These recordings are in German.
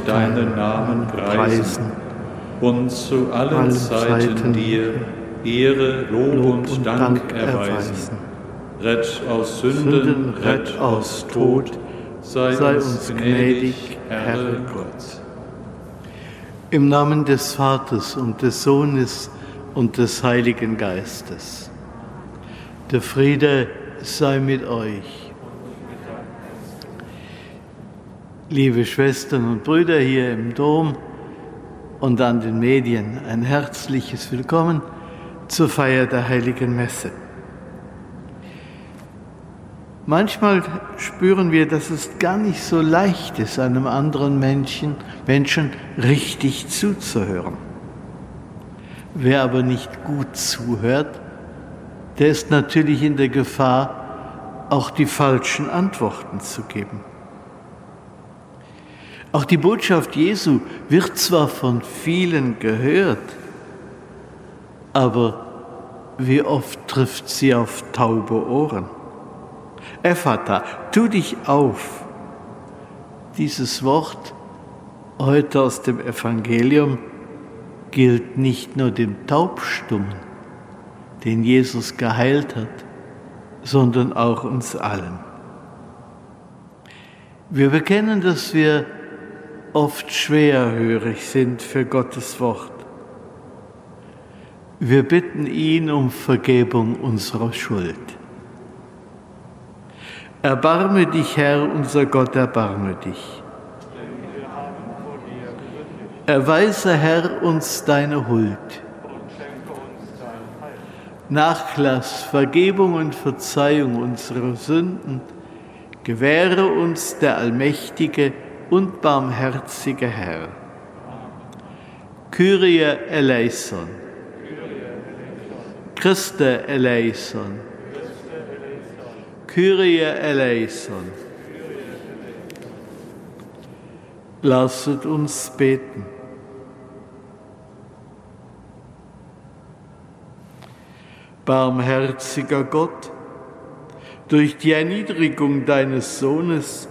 und deinen Namen preisen und zu allen allen Zeiten Zeiten dir Ehre, Lob Lob und und Dank Dank erweisen. Rett aus Sünden, Sünden, rett aus Tod, sei, sei uns gnädig, gnädig, Herr Gott. Im Namen des Vaters und des Sohnes und des Heiligen Geistes. Der Friede sei mit euch. Liebe Schwestern und Brüder hier im Dom und an den Medien, ein herzliches Willkommen zur Feier der Heiligen Messe. Manchmal spüren wir, dass es gar nicht so leicht ist, einem anderen Menschen, Menschen richtig zuzuhören. Wer aber nicht gut zuhört, der ist natürlich in der Gefahr, auch die falschen Antworten zu geben. Auch die Botschaft Jesu wird zwar von vielen gehört, aber wie oft trifft sie auf taube Ohren? Ephata, tu dich auf. Dieses Wort heute aus dem Evangelium gilt nicht nur dem Taubstummen, den Jesus geheilt hat, sondern auch uns allen. Wir bekennen, dass wir oft schwerhörig sind für Gottes Wort. Wir bitten ihn um Vergebung unserer Schuld. Erbarme dich, Herr, unser Gott, erbarme dich. Erweise, Herr, uns deine Huld. Nachlass, Vergebung und Verzeihung unserer Sünden gewähre uns der allmächtige und barmherzige Herr. Kyrie eleison. Christe eleison. Kyrie eleison. Lasset uns beten. Barmherziger Gott, durch die Erniedrigung deines Sohnes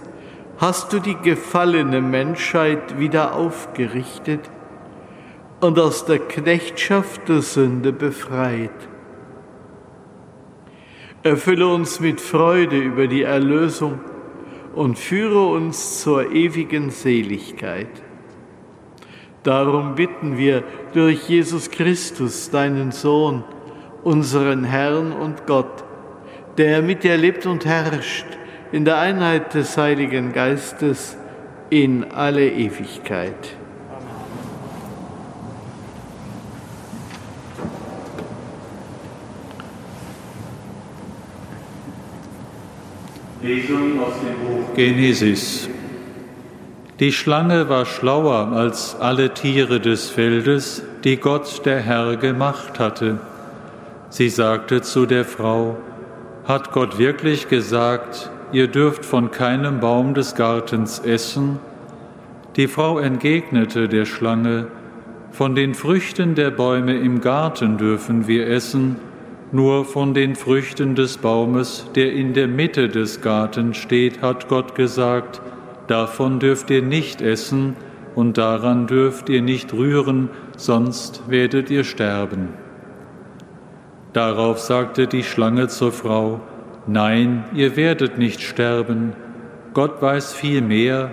hast du die gefallene Menschheit wieder aufgerichtet und aus der Knechtschaft der Sünde befreit. Erfülle uns mit Freude über die Erlösung und führe uns zur ewigen Seligkeit. Darum bitten wir durch Jesus Christus, deinen Sohn, unseren Herrn und Gott, der mit dir lebt und herrscht in der Einheit des Heiligen Geistes in alle Ewigkeit. Lesung aus dem Buch Genesis. Die Schlange war schlauer als alle Tiere des Feldes, die Gott der Herr gemacht hatte. Sie sagte zu der Frau, hat Gott wirklich gesagt, ihr dürft von keinem Baum des Gartens essen? Die Frau entgegnete der Schlange, von den Früchten der Bäume im Garten dürfen wir essen, nur von den Früchten des Baumes, der in der Mitte des Gartens steht, hat Gott gesagt, davon dürft ihr nicht essen und daran dürft ihr nicht rühren, sonst werdet ihr sterben. Darauf sagte die Schlange zur Frau, Nein, ihr werdet nicht sterben, Gott weiß viel mehr,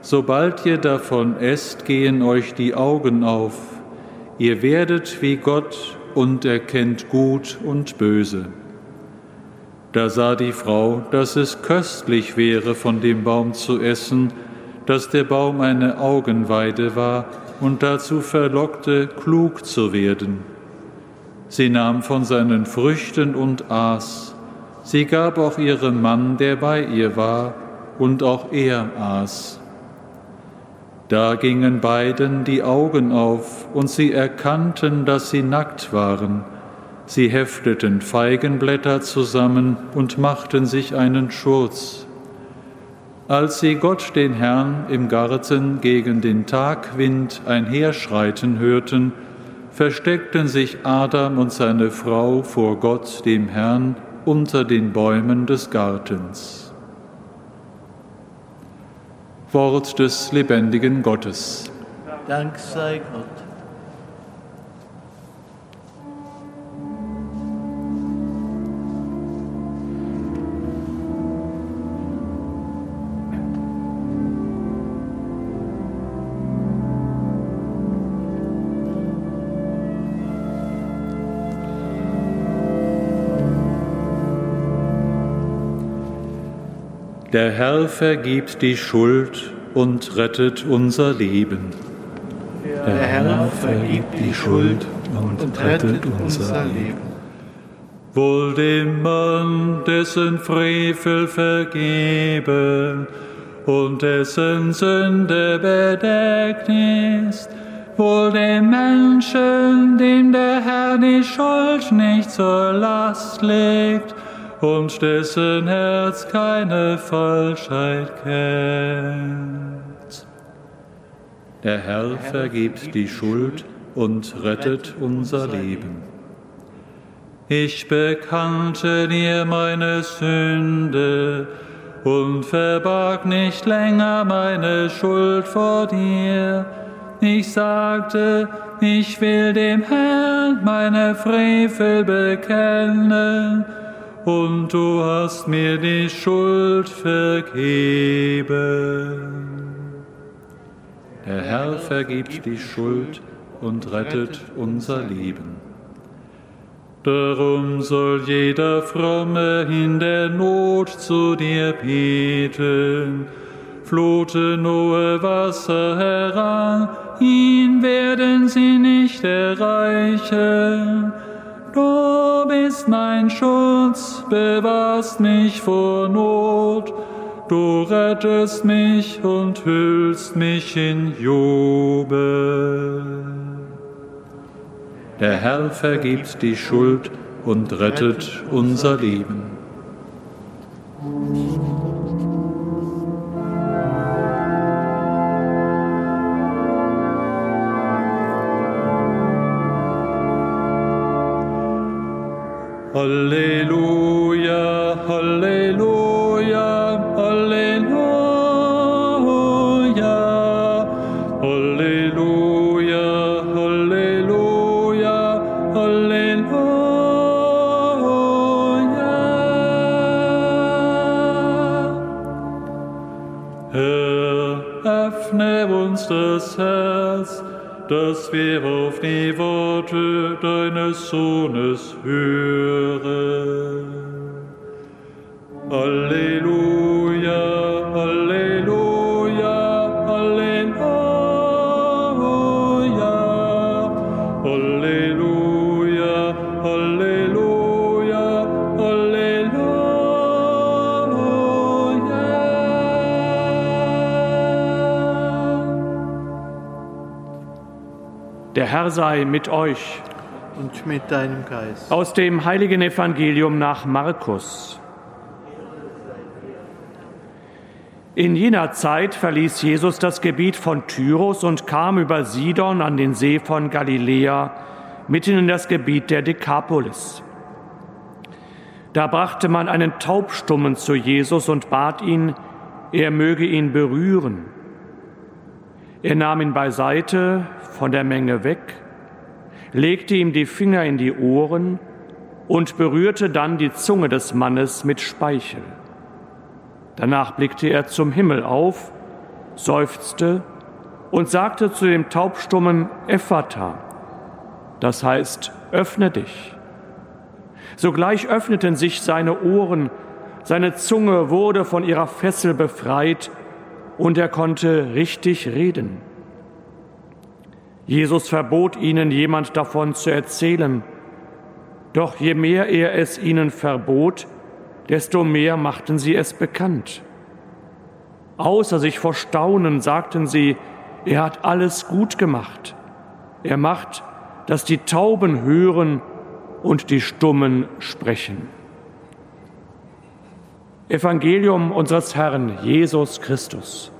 sobald ihr davon esst, gehen euch die Augen auf, ihr werdet wie Gott und erkennt Gut und Böse. Da sah die Frau, dass es köstlich wäre, von dem Baum zu essen, dass der Baum eine Augenweide war und dazu verlockte, klug zu werden. Sie nahm von seinen Früchten und aß. Sie gab auch ihrem Mann, der bei ihr war, und auch er aß. Da gingen beiden die Augen auf, und sie erkannten, dass sie nackt waren. Sie hefteten Feigenblätter zusammen und machten sich einen Schurz. Als sie Gott den Herrn im Garten gegen den Tagwind einherschreiten hörten, versteckten sich Adam und seine Frau vor Gott dem Herrn unter den Bäumen des Gartens. Wort des lebendigen Gottes. Dank sei Gott. Der Herr vergibt die Schuld und rettet unser Leben. Der Herr vergibt die Schuld und rettet unser Leben. Wohl dem Mann, dessen Frevel vergeben und dessen Sünde bedeckt ist, wohl dem Menschen, dem der Herr die Schuld nicht zur Last legt, und dessen Herz keine Falschheit kennt. Der Herr vergibt die Schuld und rettet unser Leben. Ich bekannte dir meine Sünde und verbarg nicht länger meine Schuld vor dir. Ich sagte, ich will dem Herrn meine Frevel bekennen und du hast mir die Schuld vergeben. Der Herr vergibt die Schuld und rettet unser Leben. Darum soll jeder Fromme in der Not zu dir beten. Fluten hohe Wasser heran, ihn werden sie nicht erreichen Du bist mein Schutz, bewahrst mich vor Not. Du rettest mich und hüllst mich in Jubel. Der Herr vergibt die Schuld und rettet unser Leben. Halleluja, Halleluja, Halleluja, Halleluja, Halleluja, Halleluja. Der Herr sei mit euch. Und mit deinem Geist. Aus dem heiligen Evangelium nach Markus. In jener Zeit verließ Jesus das Gebiet von Tyrus und kam über Sidon an den See von Galiläa, mitten in das Gebiet der Dekapolis. Da brachte man einen Taubstummen zu Jesus und bat ihn, er möge ihn berühren. Er nahm ihn beiseite, von der Menge weg, legte ihm die Finger in die Ohren und berührte dann die Zunge des Mannes mit Speichel. Danach blickte er zum Himmel auf, seufzte und sagte zu dem Taubstummen Ephata, das heißt, öffne dich. Sogleich öffneten sich seine Ohren, seine Zunge wurde von ihrer Fessel befreit und er konnte richtig reden. Jesus verbot ihnen, jemand davon zu erzählen, Doch je mehr er es ihnen verbot, desto mehr machten sie es bekannt. Außer sich vor Staunen sagten sie, er hat alles gut gemacht. Er macht, dass die Tauben hören und die Stummen sprechen. Evangelium unseres Herrn Jesus Christus.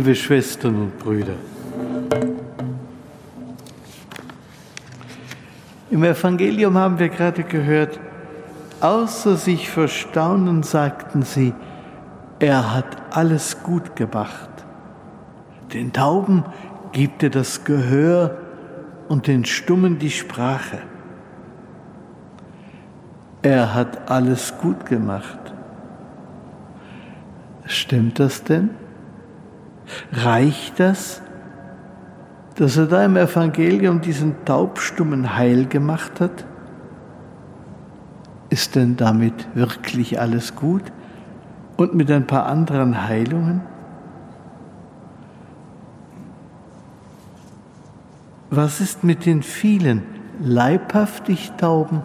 Liebe Schwestern und Brüder. Im Evangelium haben wir gerade gehört, außer sich verstaunen sagten sie, er hat alles gut gemacht. Den Tauben gibt er das Gehör und den Stummen die Sprache. Er hat alles gut gemacht. Stimmt das denn? Reicht das, dass er da im Evangelium diesen Taubstummen heil gemacht hat? Ist denn damit wirklich alles gut? Und mit ein paar anderen Heilungen? Was ist mit den vielen leibhaftig Tauben?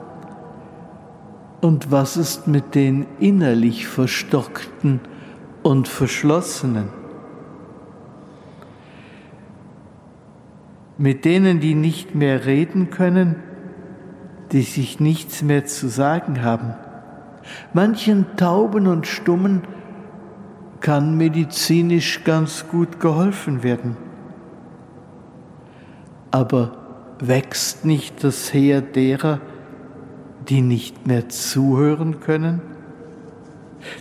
Und was ist mit den innerlich Verstockten und Verschlossenen? Mit denen, die nicht mehr reden können, die sich nichts mehr zu sagen haben. Manchen Tauben und Stummen kann medizinisch ganz gut geholfen werden. Aber wächst nicht das Heer derer, die nicht mehr zuhören können,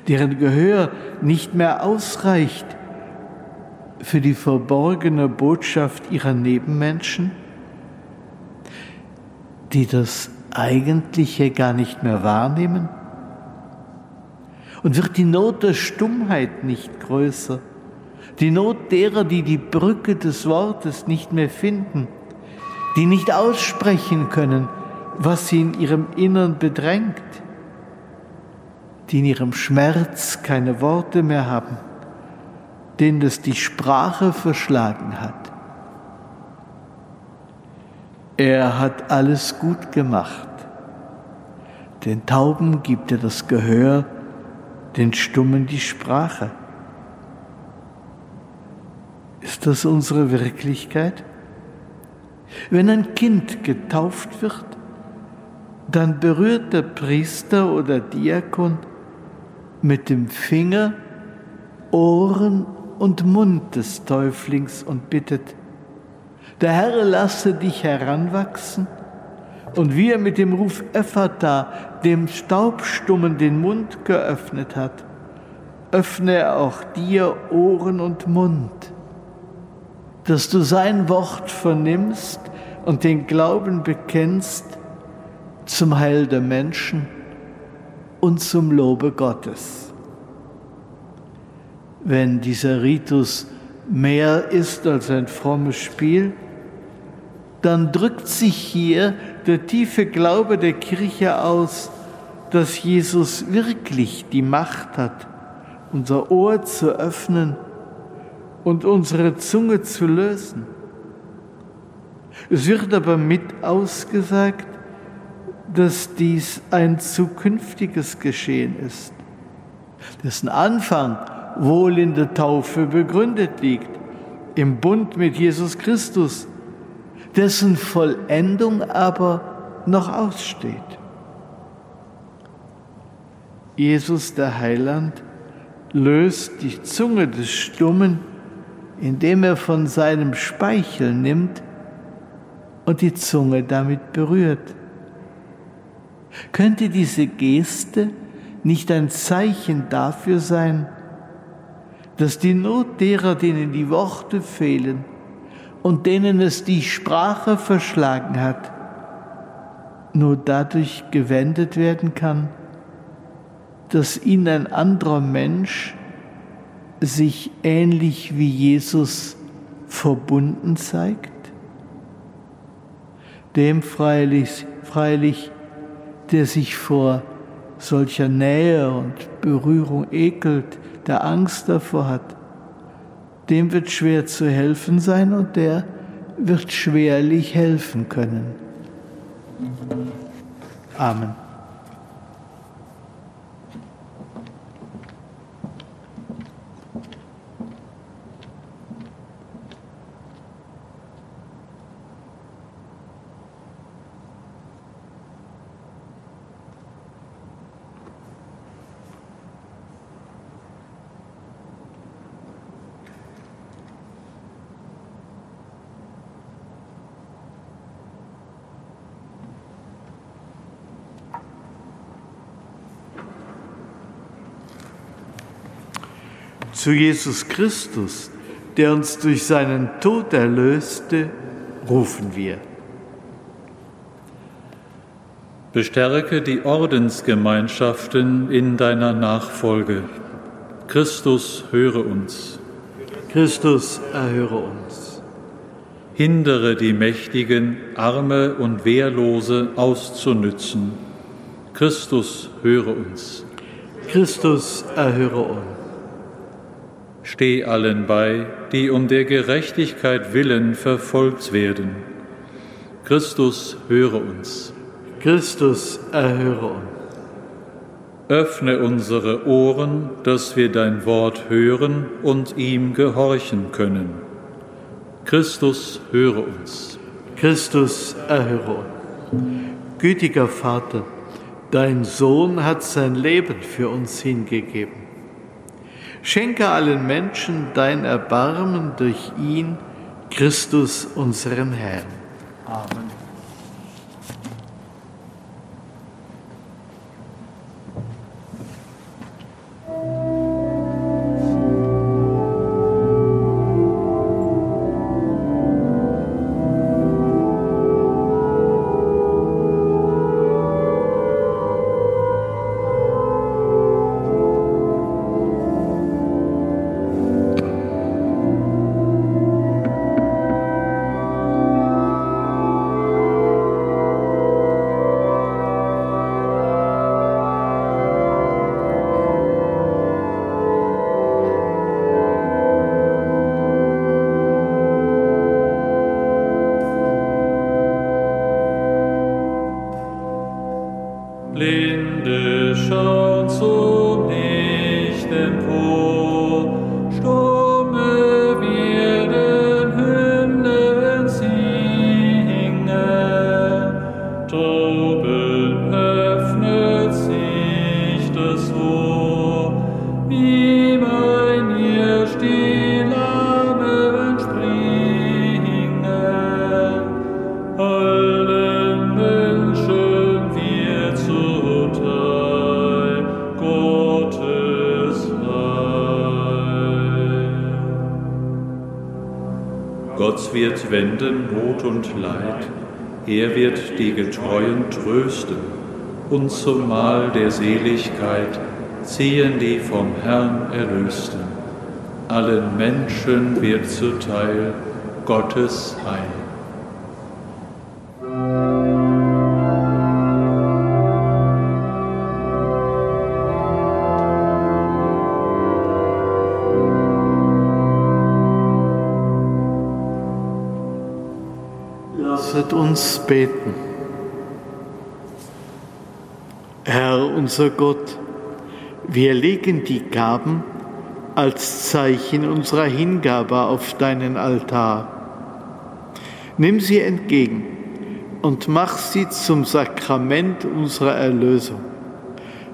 deren Gehör nicht mehr ausreicht, für die verborgene Botschaft ihrer Nebenmenschen, die das Eigentliche gar nicht mehr wahrnehmen? Und wird die Not der Stummheit nicht größer? Die Not derer, die die Brücke des Wortes nicht mehr finden, die nicht aussprechen können, was sie in ihrem Innern bedrängt, die in ihrem Schmerz keine Worte mehr haben denen es die Sprache verschlagen hat. Er hat alles gut gemacht. Den Tauben gibt er das Gehör, den Stummen die Sprache. Ist das unsere Wirklichkeit? Wenn ein Kind getauft wird, dann berührt der Priester oder Diakon mit dem Finger Ohren und Mund des Täuflings und bittet, der Herr lasse dich heranwachsen. Und wie er mit dem Ruf Ephata dem Staubstummen den Mund geöffnet hat, öffne er auch dir Ohren und Mund, dass du sein Wort vernimmst und den Glauben bekennst zum Heil der Menschen und zum Lobe Gottes wenn dieser Ritus mehr ist als ein frommes Spiel, dann drückt sich hier der tiefe Glaube der Kirche aus, dass Jesus wirklich die Macht hat, unser Ohr zu öffnen und unsere Zunge zu lösen. Es wird aber mit ausgesagt, dass dies ein zukünftiges Geschehen ist, dessen Anfang wohl in der Taufe begründet liegt, im Bund mit Jesus Christus, dessen Vollendung aber noch aussteht. Jesus der Heiland löst die Zunge des Stummen, indem er von seinem Speichel nimmt und die Zunge damit berührt. Könnte diese Geste nicht ein Zeichen dafür sein, dass die Not derer, denen die Worte fehlen und denen es die Sprache verschlagen hat, nur dadurch gewendet werden kann, dass ihn ein anderer Mensch sich ähnlich wie Jesus verbunden zeigt? Dem freilich, freilich, der sich vor solcher Nähe und Berührung ekelt, der Angst davor hat, dem wird schwer zu helfen sein und der wird schwerlich helfen können. Amen. Zu Jesus Christus, der uns durch seinen Tod erlöste, rufen wir. Bestärke die Ordensgemeinschaften in deiner Nachfolge. Christus, höre uns. Christus, erhöre uns. Hindere die Mächtigen, Arme und Wehrlose auszunützen. Christus, höre uns. Christus, erhöre uns. Steh allen bei, die um der Gerechtigkeit willen verfolgt werden. Christus, höre uns. Christus, erhöre uns. Öffne unsere Ohren, dass wir dein Wort hören und ihm gehorchen können. Christus, höre uns. Christus, erhöre uns. Gütiger Vater, dein Sohn hat sein Leben für uns hingegeben. Schenke allen Menschen dein Erbarmen durch ihn, Christus, unseren Herrn. Amen. Und zum Mahl der Seligkeit ziehen die vom Herrn Erlösten. Allen Menschen wird zuteil Gottes Heil. uns beten. Herr unser Gott, wir legen die Gaben als Zeichen unserer Hingabe auf deinen Altar. Nimm sie entgegen und mach sie zum Sakrament unserer Erlösung.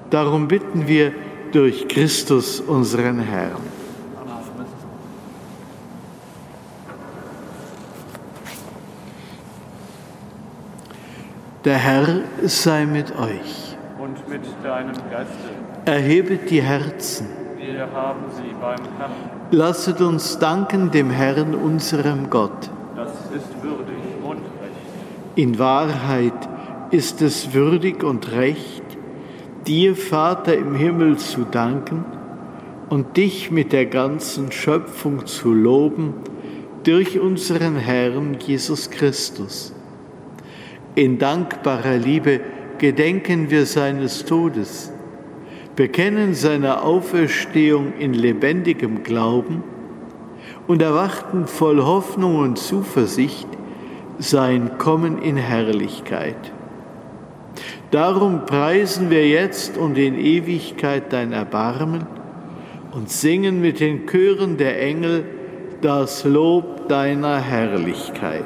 Darum bitten wir durch Christus unseren Herrn. Der Herr sei mit euch. Mit deinem Geiste. Erhebet die Herzen. Wir haben sie beim Herrn. Lasset uns danken dem Herrn, unserem Gott. Das ist würdig und recht. In Wahrheit ist es würdig und recht, dir, Vater im Himmel, zu danken und dich mit der ganzen Schöpfung zu loben durch unseren Herrn Jesus Christus. In dankbarer Liebe gedenken wir seines Todes, bekennen seine Auferstehung in lebendigem Glauben und erwarten voll Hoffnung und Zuversicht sein Kommen in Herrlichkeit. Darum preisen wir jetzt und in Ewigkeit dein Erbarmen und singen mit den Chören der Engel das Lob deiner Herrlichkeit.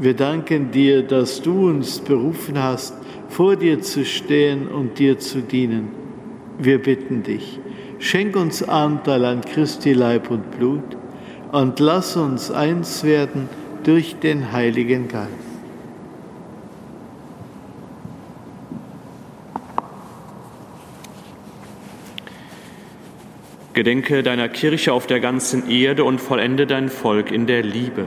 wir danken dir, dass du uns berufen hast, vor dir zu stehen und dir zu dienen. Wir bitten dich, schenk uns Anteil an Christi Leib und Blut und lass uns eins werden durch den Heiligen Geist. Gedenke deiner Kirche auf der ganzen Erde und vollende dein Volk in der Liebe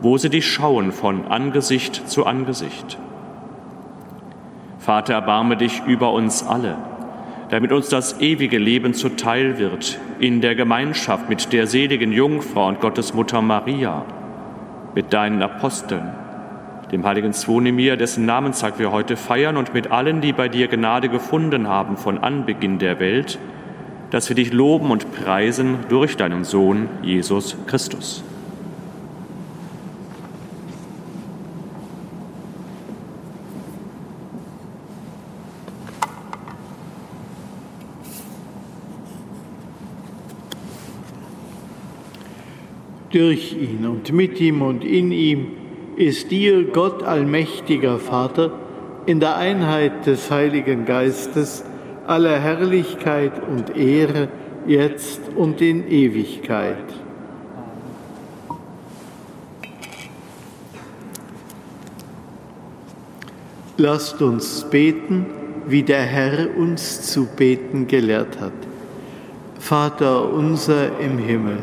wo sie dich schauen von Angesicht zu Angesicht. Vater, erbarme dich über uns alle, damit uns das ewige Leben zuteil wird in der Gemeinschaft mit der seligen Jungfrau und Gottesmutter Maria, mit deinen Aposteln, dem heiligen Zvonimir, dessen Namenstag wir heute feiern, und mit allen, die bei dir Gnade gefunden haben von Anbeginn der Welt, dass wir dich loben und preisen durch deinen Sohn Jesus Christus. Durch ihn und mit ihm und in ihm ist dir, Gott allmächtiger Vater, in der Einheit des Heiligen Geistes, aller Herrlichkeit und Ehre, jetzt und in Ewigkeit. Lasst uns beten, wie der Herr uns zu beten gelehrt hat. Vater unser im Himmel,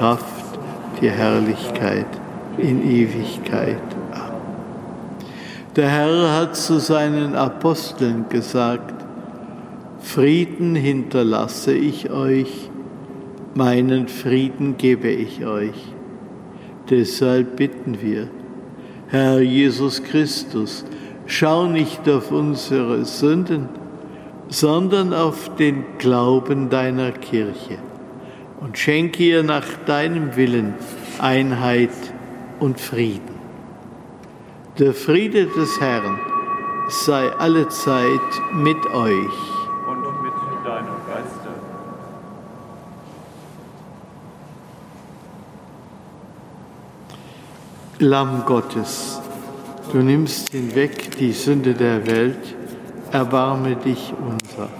Kraft, die Herrlichkeit in Ewigkeit. Amen. Der Herr hat zu seinen Aposteln gesagt, Frieden hinterlasse ich euch, meinen Frieden gebe ich euch. Deshalb bitten wir, Herr Jesus Christus, schau nicht auf unsere Sünden, sondern auf den Glauben deiner Kirche und schenke ihr nach deinem Willen Einheit und Frieden. Der Friede des Herrn sei allezeit mit euch. Lamm Gottes, du nimmst hinweg die Sünde der Welt, erbarme dich unser.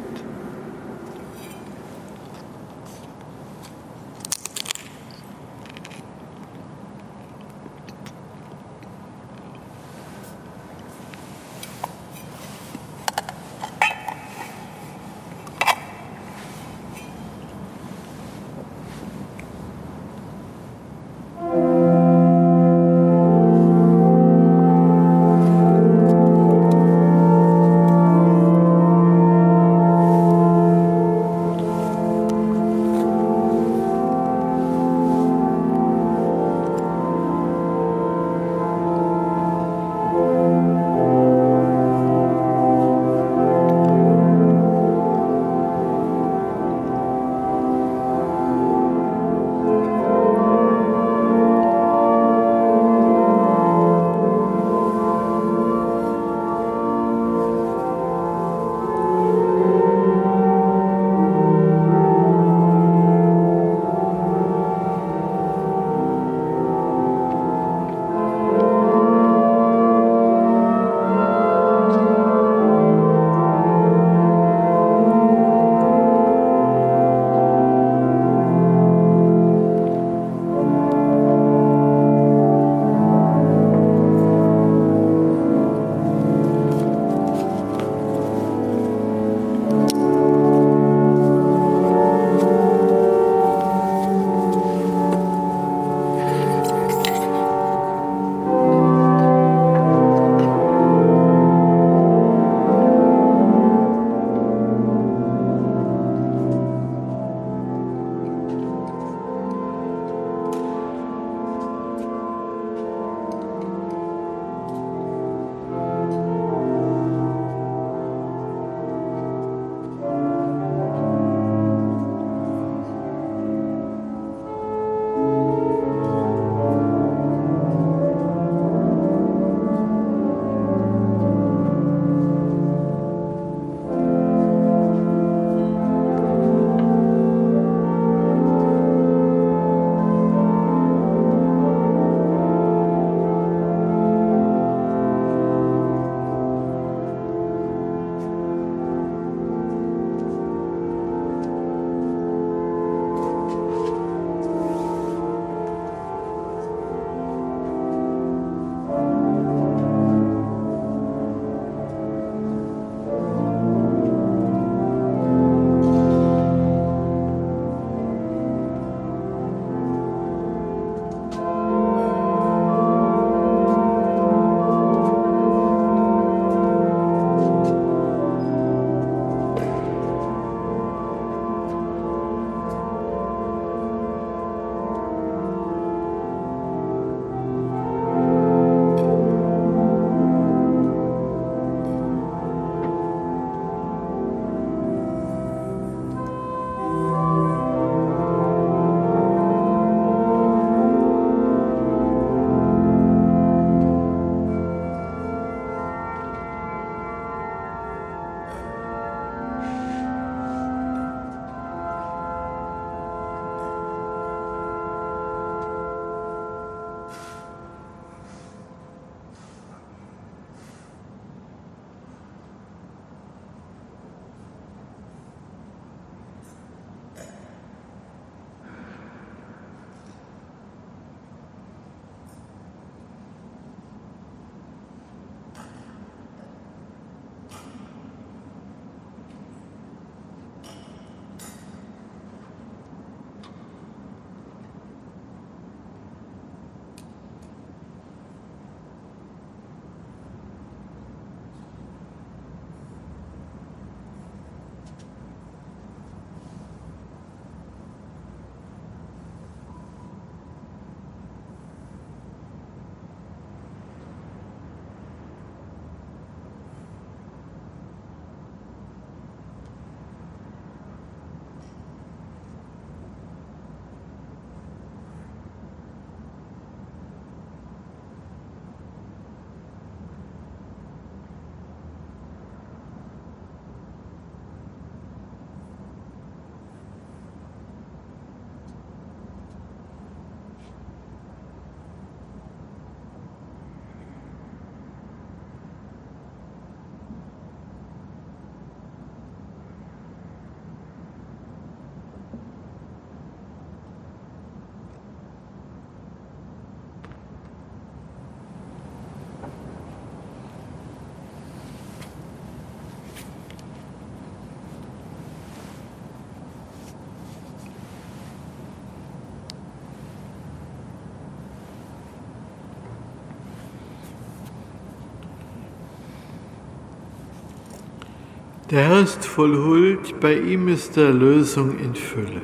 Der Herr ist voll Huld, bei ihm ist Erlösung in Fülle.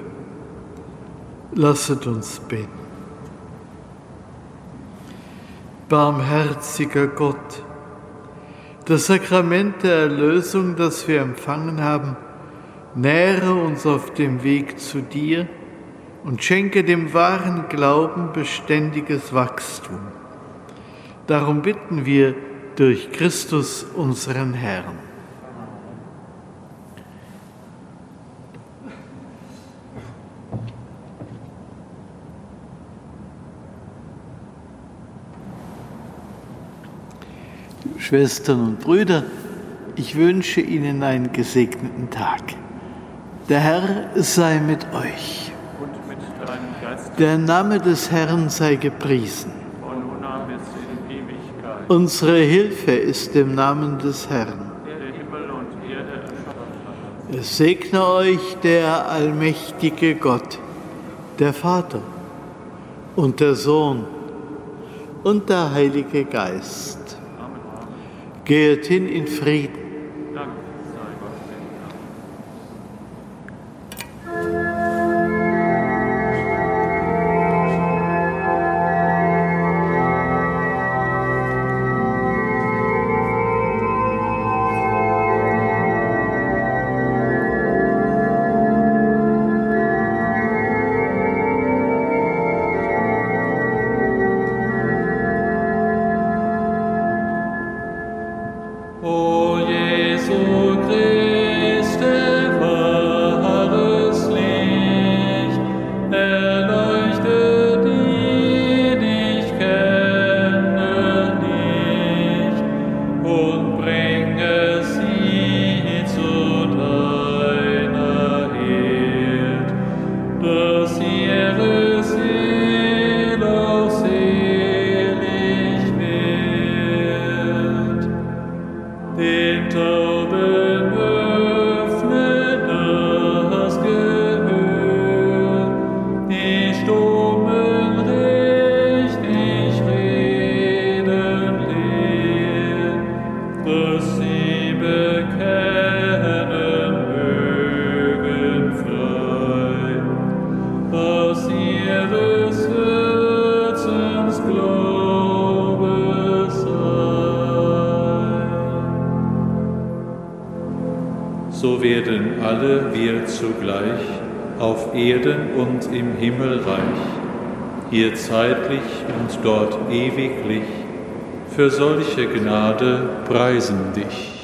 Lasset uns beten. Barmherziger Gott, das Sakrament der Erlösung, das wir empfangen haben, nähre uns auf dem Weg zu dir und schenke dem wahren Glauben beständiges Wachstum. Darum bitten wir durch Christus unseren Herrn. Schwestern und Brüder, ich wünsche Ihnen einen gesegneten Tag. Der Herr sei mit euch. Und mit deinem Geist. Der Name des Herrn sei gepriesen. Von nun an bis in Ewigkeit. Unsere Hilfe ist im Namen des Herrn. Der Himmel und Erde erschaffen. Es segne euch der allmächtige Gott, der Vater und der Sohn und der Heilige Geist. Geht hin in Frieden. Erden und im Himmel reich, hier zeitlich und dort ewiglich, für solche Gnade preisen dich.